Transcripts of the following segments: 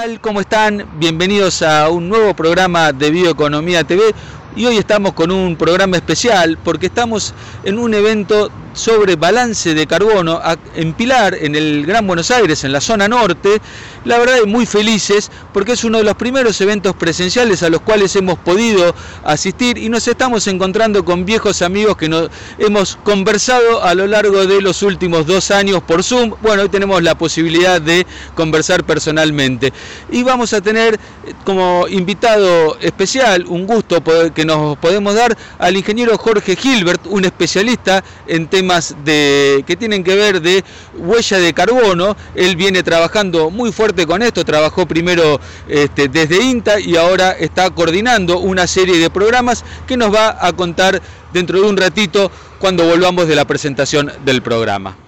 tal? ¿Cómo están? Bienvenidos a un nuevo programa de Bioeconomía TV. Y hoy estamos con un programa especial porque estamos en un evento sobre balance de carbono en Pilar, en el Gran Buenos Aires, en la zona norte. La verdad, muy felices porque es uno de los primeros eventos presenciales a los cuales hemos podido asistir y nos estamos encontrando con viejos amigos que nos hemos conversado a lo largo de los últimos dos años por Zoom. Bueno, hoy tenemos la posibilidad de conversar personalmente. Y vamos a tener eh, como invitado especial, un gusto que nos podemos dar al ingeniero Jorge Gilbert, un especialista en temas de, que tienen que ver de huella de carbono. Él viene trabajando muy fuerte con esto, trabajó primero este, desde INTA y ahora está coordinando una serie de programas que nos va a contar dentro de un ratito cuando volvamos de la presentación del programa.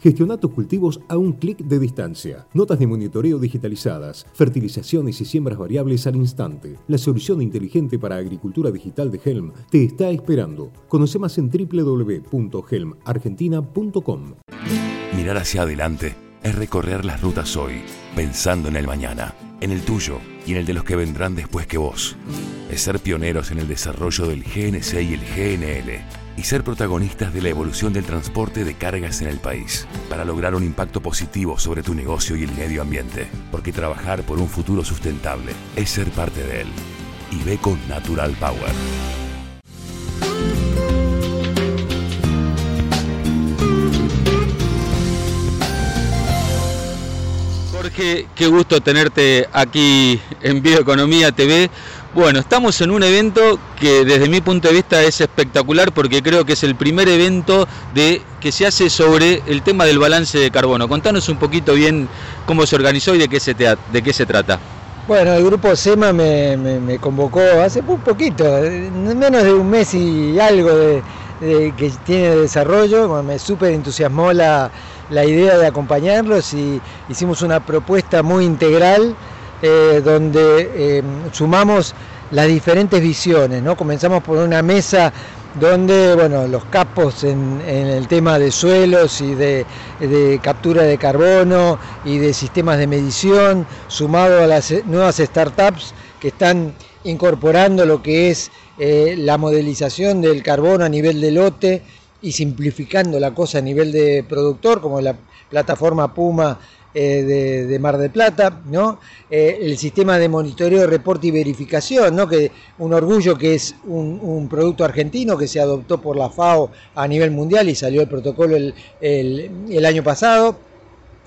gestiona tus cultivos a un clic de distancia. Notas de monitoreo digitalizadas, fertilizaciones y siembras variables al instante. La solución inteligente para agricultura digital de Helm te está esperando. Conoce más en www.helmargentina.com. Mirar hacia adelante es recorrer las rutas hoy, pensando en el mañana, en el tuyo y en el de los que vendrán después que vos. Es ser pioneros en el desarrollo del GNC y el GNL y ser protagonistas de la evolución del transporte de cargas en el país, para lograr un impacto positivo sobre tu negocio y el medio ambiente, porque trabajar por un futuro sustentable es ser parte de él. Y ve con Natural Power. Jorge, qué gusto tenerte aquí en Bioeconomía TV. Bueno, estamos en un evento que desde mi punto de vista es espectacular porque creo que es el primer evento de, que se hace sobre el tema del balance de carbono. Contanos un poquito bien cómo se organizó y de qué se, de qué se trata. Bueno, el grupo SEMA me, convocó hace un poquito, menos de un mes y algo de, que tiene desarrollo. me súper entusiasmó la, la idea de acompañarlos y hicimos una propuesta muy integral eh, donde eh, sumamos las diferentes visiones, ¿no? Comenzamos por una mesa donde bueno, los capos en, el tema de suelos y de, captura de carbono y de sistemas de medición, sumado a las nuevas startups que están incorporando lo que es eh, la modelización del carbono a nivel de lote y simplificando la cosa a nivel de productor, como la plataforma Puma eh, de, Mar del Plata, ¿no? Eh, el sistema de monitoreo, reporte y verificación, ¿no? que un orgullo que es un, producto argentino que se adoptó por la FAO a nivel mundial y salió el protocolo el, año pasado.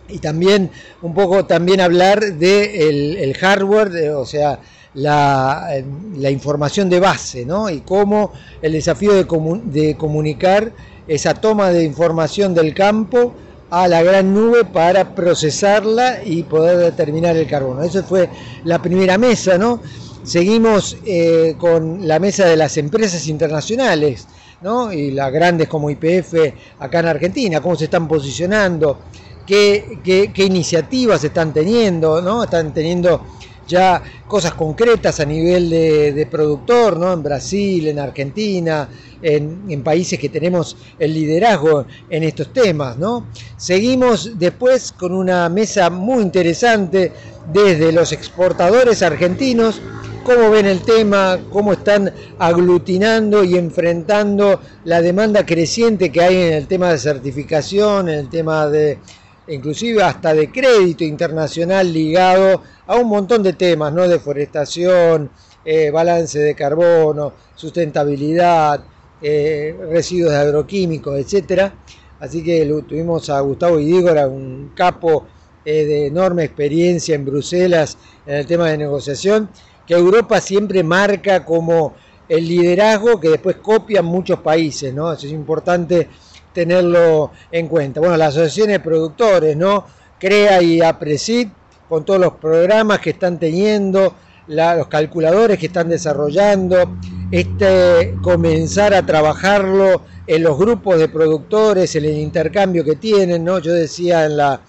Y también un poco también hablar del de el hardware, o sea, la, la, información de base, ¿no? Y cómo el desafío de, de comunicar esa toma de información del campo a la gran nube para procesarla y poder determinar el carbono. Eso fue la primera mesa, ¿no? Seguimos eh, con la mesa de las empresas internacionales, ¿no? Y las grandes como IPF acá en Argentina, cómo se están posicionando, qué, qué, iniciativas están teniendo, ¿no? Están teniendo ya cosas concretas a nivel de, productor, ¿no? En Brasil, en Argentina, en, países que tenemos el liderazgo en estos temas, ¿no? Seguimos después con una mesa muy interesante desde los exportadores argentinos, cómo ven el tema, cómo están aglutinando y enfrentando la demanda creciente que hay en el tema de certificación, en el tema de inclusive hasta de crédito internacional ligado a un montón de temas, ¿no? Deforestación, eh, balance de carbono, sustentabilidad, eh, residuos de agroquímicos, etcétera. Así que tuvimos a Gustavo Idígora, un capo eh, de enorme experiencia en Bruselas en el tema de negociación, que Europa siempre marca como el liderazgo que después copian muchos países, ¿no? Eso es importante tenerlo en cuenta. Bueno, las asociaciones de productores, ¿no? CREA y APRESID, con todos los programas que están teniendo, los calculadores que están desarrollando, este comenzar a trabajarlo en los grupos de productores, en el intercambio que tienen, ¿no? Yo decía en la,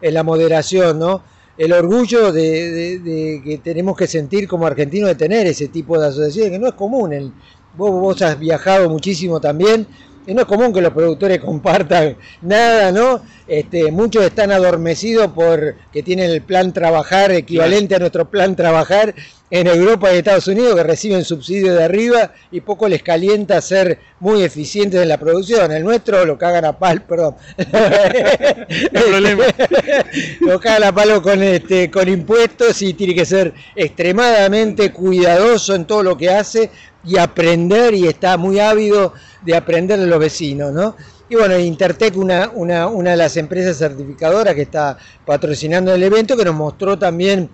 en la moderación, ¿no? el orgullo de, que tenemos que sentir como argentinos de tener ese tipo de asociaciones, que no es común. vos, has viajado muchísimo también, no es común que los productores compartan nada, ¿no? Este, muchos están adormecidos por que tienen el plan trabajar equivalente a nuestro plan trabajar en Europa y Estados Unidos que reciben subsidios de arriba y poco les calienta ser muy eficientes en la producción. El nuestro lo cagan a palo, perdón. no problema. lo cagan a palo con este con impuestos y tiene que ser extremadamente cuidadoso en todo lo que hace y aprender y está muy ávido de aprender de los vecinos, ¿no? Y bueno, Intertec, una, una, una de las empresas certificadoras que está patrocinando el evento, que nos mostró también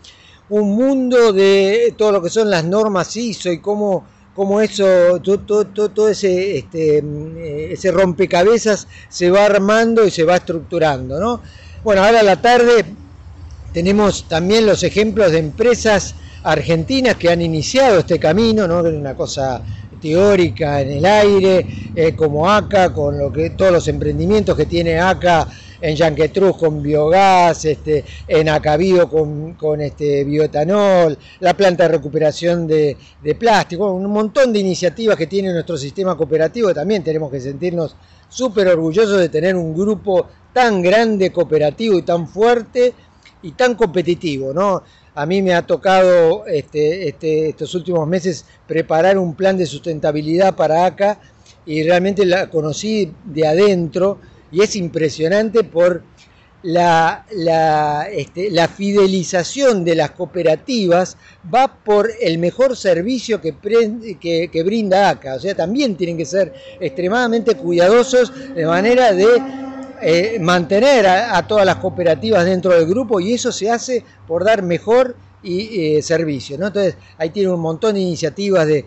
un mundo de todo lo que son las normas ISO y cómo, cómo eso, todo, todo, ese, este, eh, ese rompecabezas se va armando y se va estructurando. ¿no? Bueno, ahora a la tarde tenemos también los ejemplos de empresas argentinas que han iniciado este camino, ¿no? una cosa teórica en el aire, eh, como ACA, con lo que, todos los emprendimientos que tiene ACA en Yanquetruz con biogás, este, en Acabío con, con este, bioetanol, la planta de recuperación de, plástico, un montón de iniciativas que tiene nuestro sistema cooperativo, también tenemos que sentirnos súper orgullosos de tener un grupo tan grande, cooperativo y tan fuerte y tan competitivo, ¿no? A mí me ha tocado este, este, estos últimos meses preparar un plan de sustentabilidad para ACA y realmente la conocí de adentro y es impresionante por la, la, este, la, fidelización de las cooperativas va por el mejor servicio que, que, que, brinda ACA. O sea, también tienen que ser extremadamente cuidadosos de manera de eh, mantener a, todas las cooperativas dentro del grupo y eso se hace por dar mejor y, eh, servicio. ¿no? Entonces, ahí tiene un montón de iniciativas de,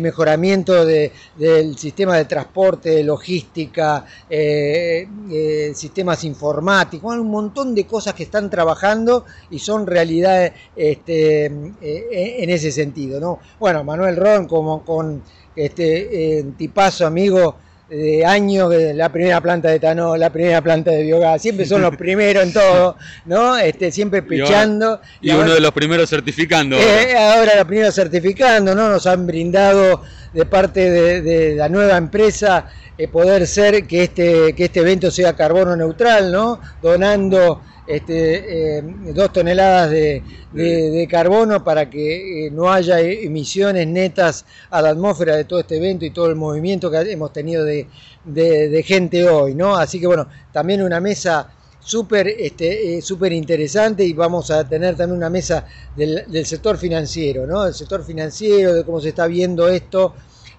mejoramiento del sistema de transporte, de logística, eh, sistemas informáticos, un montón de cosas que están trabajando y son realidad este, en ese sentido. ¿no? Bueno, Manuel Ron, como con este tipazo amigo, de años, la primera planta de etanol, la primera planta de biogás, siempre son los primeros en todo, ¿no? Este, siempre pechando. Y, uno de los primeros certificando. Eh, ahora los primeros certificando, ¿no? Nos han brindado de parte de, la nueva empresa eh, poder ser que este, que este evento sea carbono neutral, ¿no? Donando este, eh, dos toneladas de, carbono para que eh, no haya emisiones netas a la atmósfera de todo este evento y todo el movimiento que hemos tenido de, gente hoy, ¿no? Así que bueno, también una mesa súper este, eh, interesante y vamos a tener también una mesa del, del sector financiero, ¿no? El sector financiero, de cómo se está viendo esto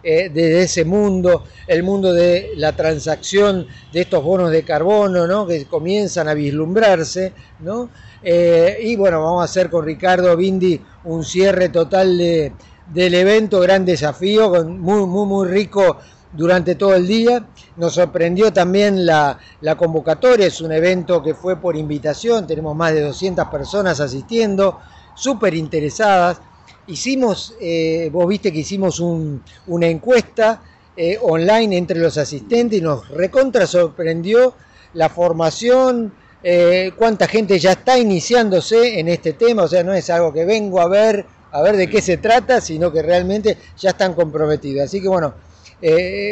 eh, de ese mundo, el mundo de la transacción de estos bonos de carbono, ¿no? que comienzan a vislumbrarse, ¿no? Eh, y bueno, vamos a hacer con Ricardo Bindi un cierre total de, del evento, gran desafío, muy, muy, muy rico durante todo el día. Nos sorprendió también la, la, convocatoria, es un evento que fue por invitación, tenemos más de 200 personas asistiendo, súper interesadas. Hicimos, eh, vos viste que hicimos una encuesta eh, online entre los asistentes y nos recontra sorprendió la formación, eh, cuánta gente ya está iniciándose en este tema, o sea, no es algo que vengo a ver, a ver de qué se trata, sino que realmente ya están comprometidos. Así que bueno,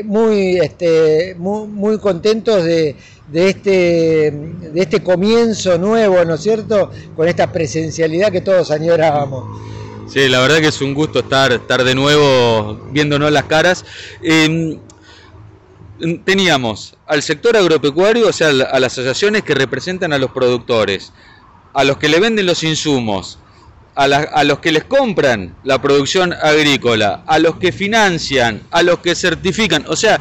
muy, este, muy, contentos de, de, este, de este comienzo nuevo, ¿no es cierto?, con esta presencialidad que todos añorábamos. Sí, la verdad que es un gusto estar, estar de nuevo viéndonos las caras. Em, teníamos al sector agropecuario, o sea, a las asociaciones que representan a los productores, a los que le venden los insumos, a, los que les compran la producción agrícola, a los que financian, a los que certifican, o sea,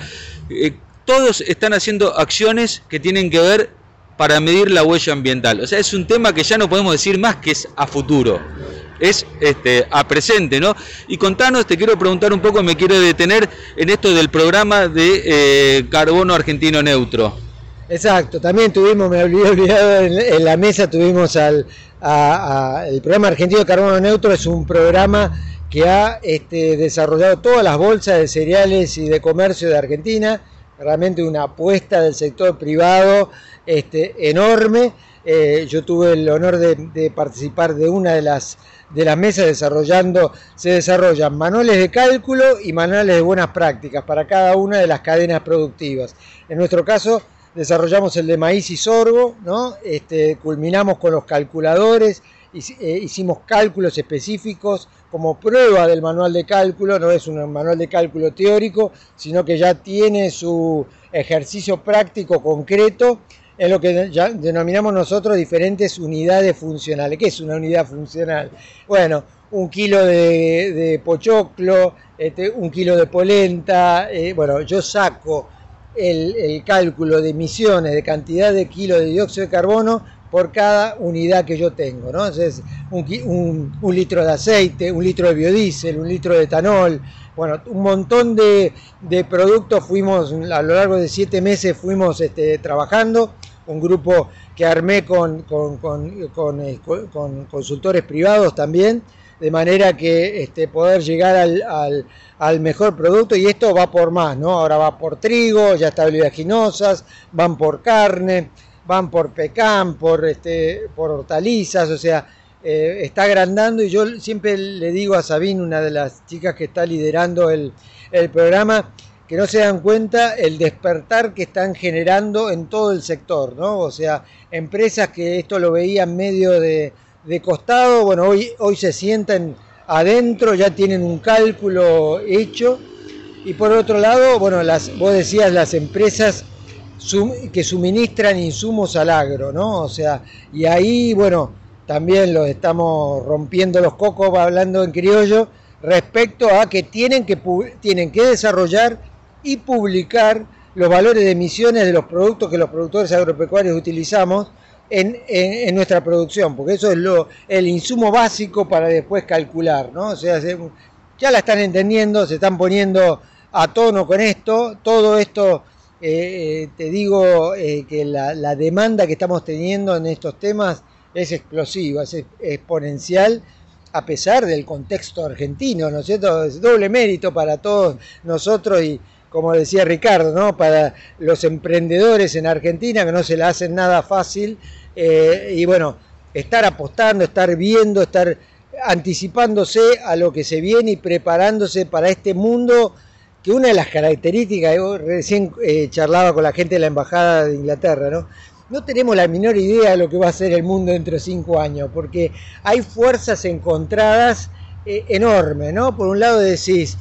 eh, todos están haciendo acciones que tienen que ver para medir la huella ambiental. O sea, es un tema que ya no podemos decir más que es a futuro es este, a presente, ¿no? Y contanos, te quiero preguntar un poco, me quiero detener en esto del programa de eh, carbono argentino neutro. Exacto, también tuvimos, me había olvidado, en, la mesa tuvimos al el programa argentino de carbono neutro, es un programa que ha este, desarrollado todas las bolsas de cereales y de comercio de Argentina, realmente una apuesta del sector privado este, enorme. Eh, yo tuve el honor de, participar de una de las, de las mesas desarrollando, se desarrollan manuales de cálculo y manuales de buenas prácticas para cada una de las cadenas productivas. En nuestro caso, desarrollamos el de maíz y sorgo, ¿no? Este, culminamos con los calculadores, eh, hicimos cálculos específicos como prueba del manual de cálculo, no es un manual de cálculo teórico, sino que ya tiene su ejercicio práctico concreto en lo que ya denominamos nosotros diferentes unidades funcionales. ¿Qué es una unidad funcional? Bueno, un kilo de, pochoclo, este, un kilo de polenta, eh, bueno, yo saco el, cálculo de emisiones, de cantidad de kilos de dióxido de carbono por cada unidad que yo tengo, ¿no? Entonces, un, litro de aceite, un litro de biodiesel, un litro de etanol, bueno, un montón de, productos fuimos, a lo largo de siete meses fuimos este, trabajando, un grupo que armé con, con, con, eh, consultores privados también, de manera que este, poder llegar al, al, mejor producto y esto va por más, ¿no? Ahora va por trigo, ya está oleaginosas, van por carne, van por pecan, por, este, por hortalizas, o sea, eh, está agrandando y yo siempre le digo a Sabine, una de las chicas que está liderando el, el programa, que no se dan cuenta el despertar que están generando en todo el sector, ¿no? O sea, empresas que esto lo veían medio de, de costado, bueno, hoy, hoy se sientan adentro, ya tienen un cálculo hecho. Y por otro lado, bueno, las, vos decías las empresas que suministran insumos al agro, ¿no? O sea, y ahí, bueno, también los estamos rompiendo los cocos, hablando en criollo, respecto a que tienen que, tienen que desarrollar y publicar los valores de emisiones de los productos que los productores agropecuarios utilizamos en, nuestra producción, porque eso es lo, el insumo básico para después calcular, ¿no? O sea, ya la están entendiendo, se están poniendo a tono con esto, todo esto, eh, eh, te digo eh, que la, demanda que estamos teniendo en estos temas es explosiva, es exponencial, a pesar del contexto argentino, ¿no es cierto? Es doble mérito para todos nosotros y, como decía Ricardo, ¿no? para los emprendedores en Argentina que no se la hacen nada fácil. Eh, y bueno, estar apostando, estar viendo, estar anticipándose a lo que se viene y preparándose para este mundo que una de las características, yo recién eh, charlaba con la gente de la Embajada de Inglaterra, ¿no? No tenemos la menor idea de lo que va a ser el mundo dentro de cinco años, porque hay fuerzas encontradas eh, enormes, ¿no? Por un lado decís,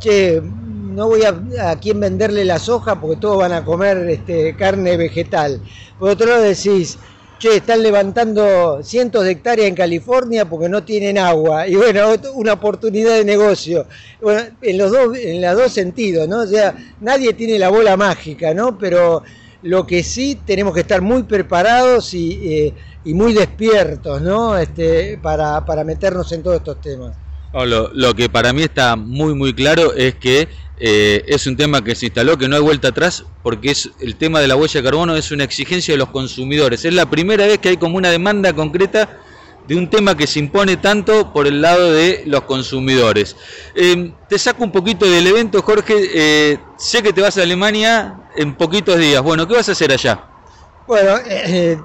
che, no voy a, a quién venderle la soja porque todos van a comer este, carne vegetal. Por otro lado decís, che, están levantando cientos de hectáreas en California porque no tienen agua. Y bueno, una oportunidad de negocio. Bueno, en los dos, en los dos sentidos, ¿no? O sea, nadie tiene la bola mágica, ¿no? Pero lo que sí tenemos que estar muy preparados y, eh, y muy despiertos, ¿no? Este, para, para meternos en todos estos temas. Lo, lo, que para mí está muy muy claro es que eh, es un tema que se instaló, que no hay vuelta atrás, porque es el tema de la huella de carbono es una exigencia de los consumidores. Es la primera vez que hay como una demanda concreta de un tema que se impone tanto por el lado de los consumidores. Eh, te saco un poquito del evento, Jorge. Eh, sé que te vas a Alemania en poquitos días. Bueno, ¿qué vas a hacer allá? Bueno,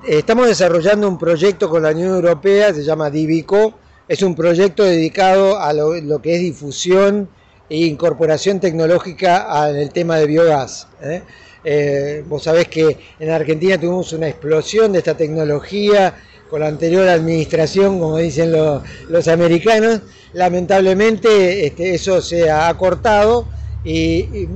estamos desarrollando un proyecto con la Unión Europea, se llama Divico. Es un proyecto dedicado a lo que es difusión e incorporación tecnológica al tema de biogás. ¿eh? Eh, vos sabés que en Argentina tuvimos una explosión de esta tecnología con la anterior administración, como dicen los, americanos. Lamentablemente este, eso se ha acortado y,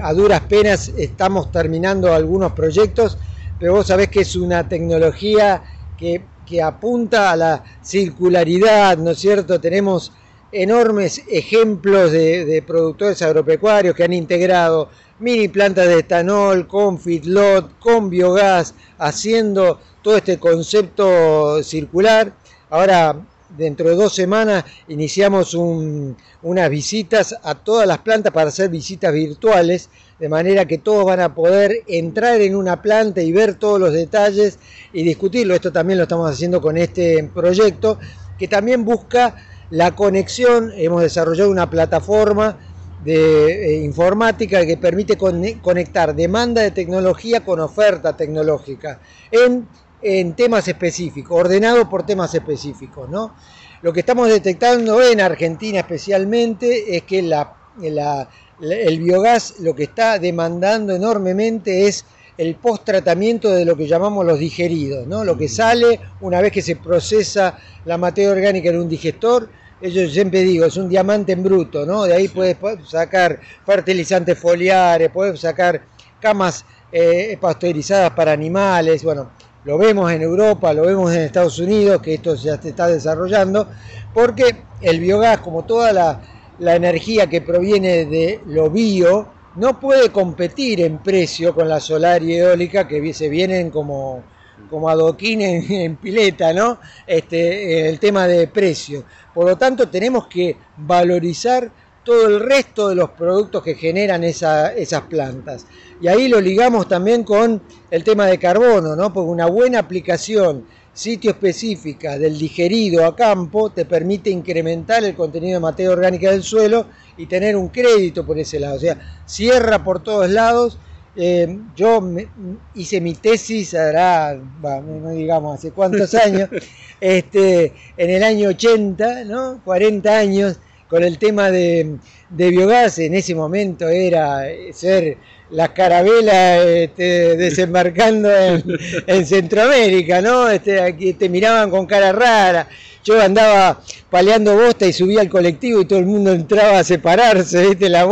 a duras penas estamos terminando algunos proyectos, pero vos sabés que es una tecnología que, que apunta a la circularidad, ¿no es cierto? Tenemos enormes ejemplos de, productores agropecuarios que han integrado mini plantas de etanol con feedlot, con biogás, haciendo todo este concepto circular. Ahora, dentro de dos semanas, iniciamos unas visitas a todas las plantas para hacer visitas virtuales, de manera que todos van a poder entrar en una planta y ver todos los detalles y discutirlo. Esto también lo estamos haciendo con este proyecto, que también busca la conexión, hemos desarrollado una plataforma de informática que permite conectar demanda de tecnología con oferta tecnológica en, en temas específicos, ordenado por temas específicos. ¿no? Lo que estamos detectando en Argentina especialmente es que la, el biogás lo que está demandando enormemente es el post-tratamiento de lo que llamamos los digeridos, ¿no? lo que sale una vez que se procesa la materia orgánica en un digestor. Yo siempre digo, es un diamante en bruto, ¿no? De ahí puedes sacar fertilizantes foliares, puedes sacar camas eh, pasteurizadas para animales, bueno, lo vemos en Europa, lo vemos en Estados Unidos, que esto ya se está desarrollando, porque el biogás, como toda la, energía que proviene de lo bio, no puede competir en precio con la solar y eólica que se vienen como, como adoquín en, pileta, ¿no? Este, el tema de precio. Por lo tanto, tenemos que valorizar todo el resto de los productos que generan esas plantas. Y ahí lo ligamos también con el tema de carbono, ¿no? Porque una buena aplicación sitio específica del digerido a campo te permite incrementar el contenido de materia orgánica del suelo y tener un crédito por ese lado. O sea, cierra por todos lados. Eh, yo hice mi tesis, hará, no digamos hace cuántos años, este, en el año 80, ¿no? 40 años, con el tema de, biogás, en ese momento era ser la carabela este, desembarcando en, Centroamérica, ¿no? Este, te miraban con cara rara. Yo andaba paleando bosta y subía al colectivo y todo el mundo entraba a separarse, ¿viste? La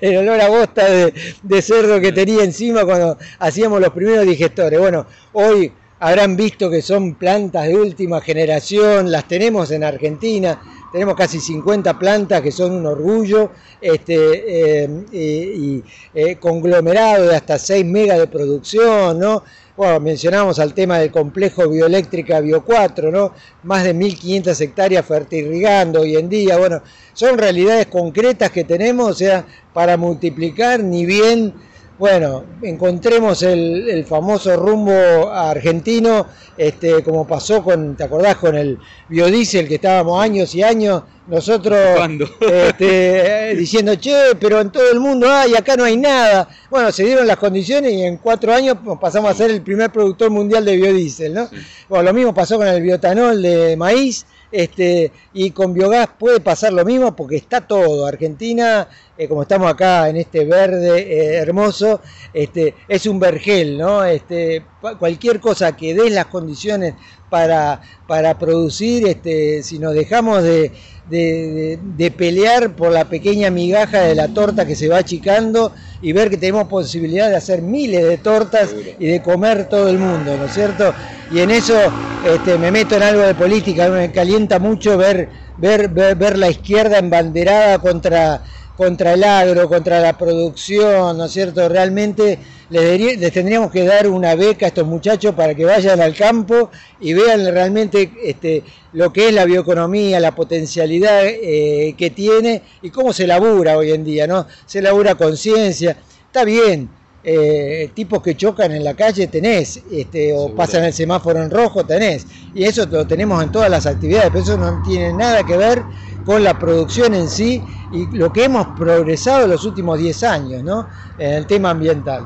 el olor a bosta de cerdo que tenía encima cuando hacíamos los primeros digestores. Bueno, hoy habrán visto que son plantas de última generación, las tenemos en Argentina, tenemos casi 50 plantas que son un orgullo, este, eh, y, eh, conglomerado de hasta 6 megas de producción, ¿no? Bueno, mencionamos al tema del complejo bioeléctrica Bio 4, ¿no? Más de 1.500 hectáreas fertirrigando hoy en día, bueno, son realidades concretas que tenemos, o sea, para multiplicar ni bien bueno, encontremos el, famoso rumbo argentino, este, como pasó con, ¿te acordás? Con el biodiesel que estábamos años y años, nosotros este, diciendo, che, pero en todo el mundo hay, acá no hay nada. Bueno, se dieron las condiciones y en cuatro años pasamos a ser el primer productor mundial de biodiesel, ¿no? Bueno, lo mismo pasó con el biotanol de maíz, este, y con biogás puede pasar lo mismo porque está todo. Argentina, eh, como estamos acá en este verde eh, hermoso, este, es un vergel, ¿no? Este, cualquier cosa que dé las condiciones para, para producir, este, si nos dejamos de, de, pelear por la pequeña migaja de la torta que se va achicando y ver que tenemos posibilidad de hacer miles de tortas y de comer todo el mundo, ¿no es cierto? Y en eso este, me meto en algo de política, me calienta mucho ver, ver, ver, la izquierda embanderada contra, contra el agro, contra la producción, ¿no es cierto? Realmente les, tendríamos que dar una beca a estos muchachos para que vayan al campo y vean realmente este, lo que es la bioeconomía, la potencialidad eh, que tiene y cómo se labura hoy en día, ¿no? Se labura conciencia, está bien, eh, tipos que chocan en la calle tenés, este, o pasan el semáforo en rojo tenés, y eso lo tenemos en todas las actividades, pero eso no tiene nada que ver con la producción en sí y lo que hemos progresado en los últimos 10 años, ¿no? En el tema ambiental.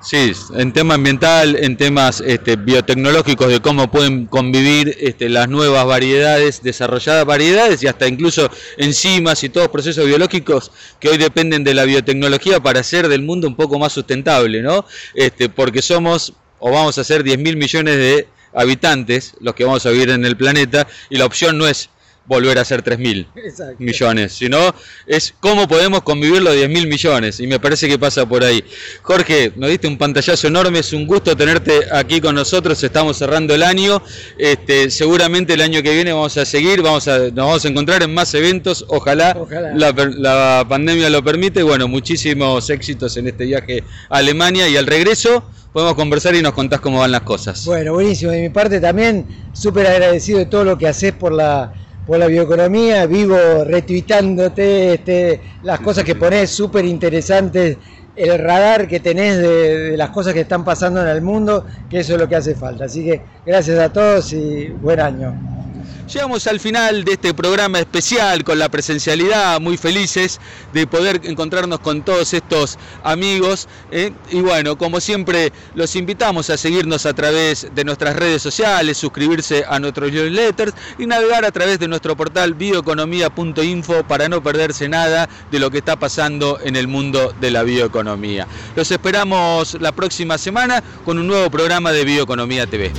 Sí, en tema ambiental, en temas este, biotecnológicos de cómo pueden convivir este, las nuevas variedades, desarrolladas variedades y hasta incluso enzimas y todos procesos biológicos que hoy dependen de la biotecnología para hacer del mundo un poco más sustentable, ¿no? Este, porque somos o vamos a ser 10 mil millones de habitantes los que vamos a vivir en el planeta y la opción no es volver a ser 3 mil millones, sino es cómo podemos convivir los 10 mil millones, y me parece que pasa por ahí. Jorge, nos diste un pantallazo enorme, es un gusto tenerte aquí con nosotros, estamos cerrando el año, este, seguramente el año que viene vamos a seguir, vamos a, nos vamos a encontrar en más eventos, ojalá, La, la pandemia lo permite, bueno, muchísimos éxitos en este viaje a Alemania. Y al regreso podemos conversar y nos contás cómo van las cosas. Bueno, buenísimo, de mi parte también súper agradecido de todo lo que haces por la por la bioeconomía, vivo retuitándote este, las cosas que pones súper interesantes, el radar que tenés de, las cosas que están pasando en el mundo, que eso es lo que hace falta. Así que gracias a todos y buen año. Llegamos al final de este programa especial con la presencialidad, muy felices de poder encontrarnos con todos estos amigos. ¿eh? Y bueno, como siempre, los invitamos a seguirnos a través de nuestras redes sociales, suscribirse a nuestros newsletters y navegar a través de nuestro portal bioeconomía.info para no perderse nada de lo que está pasando en el mundo de la bioeconomía. Los esperamos la próxima semana con un nuevo programa de Bioeconomía TV.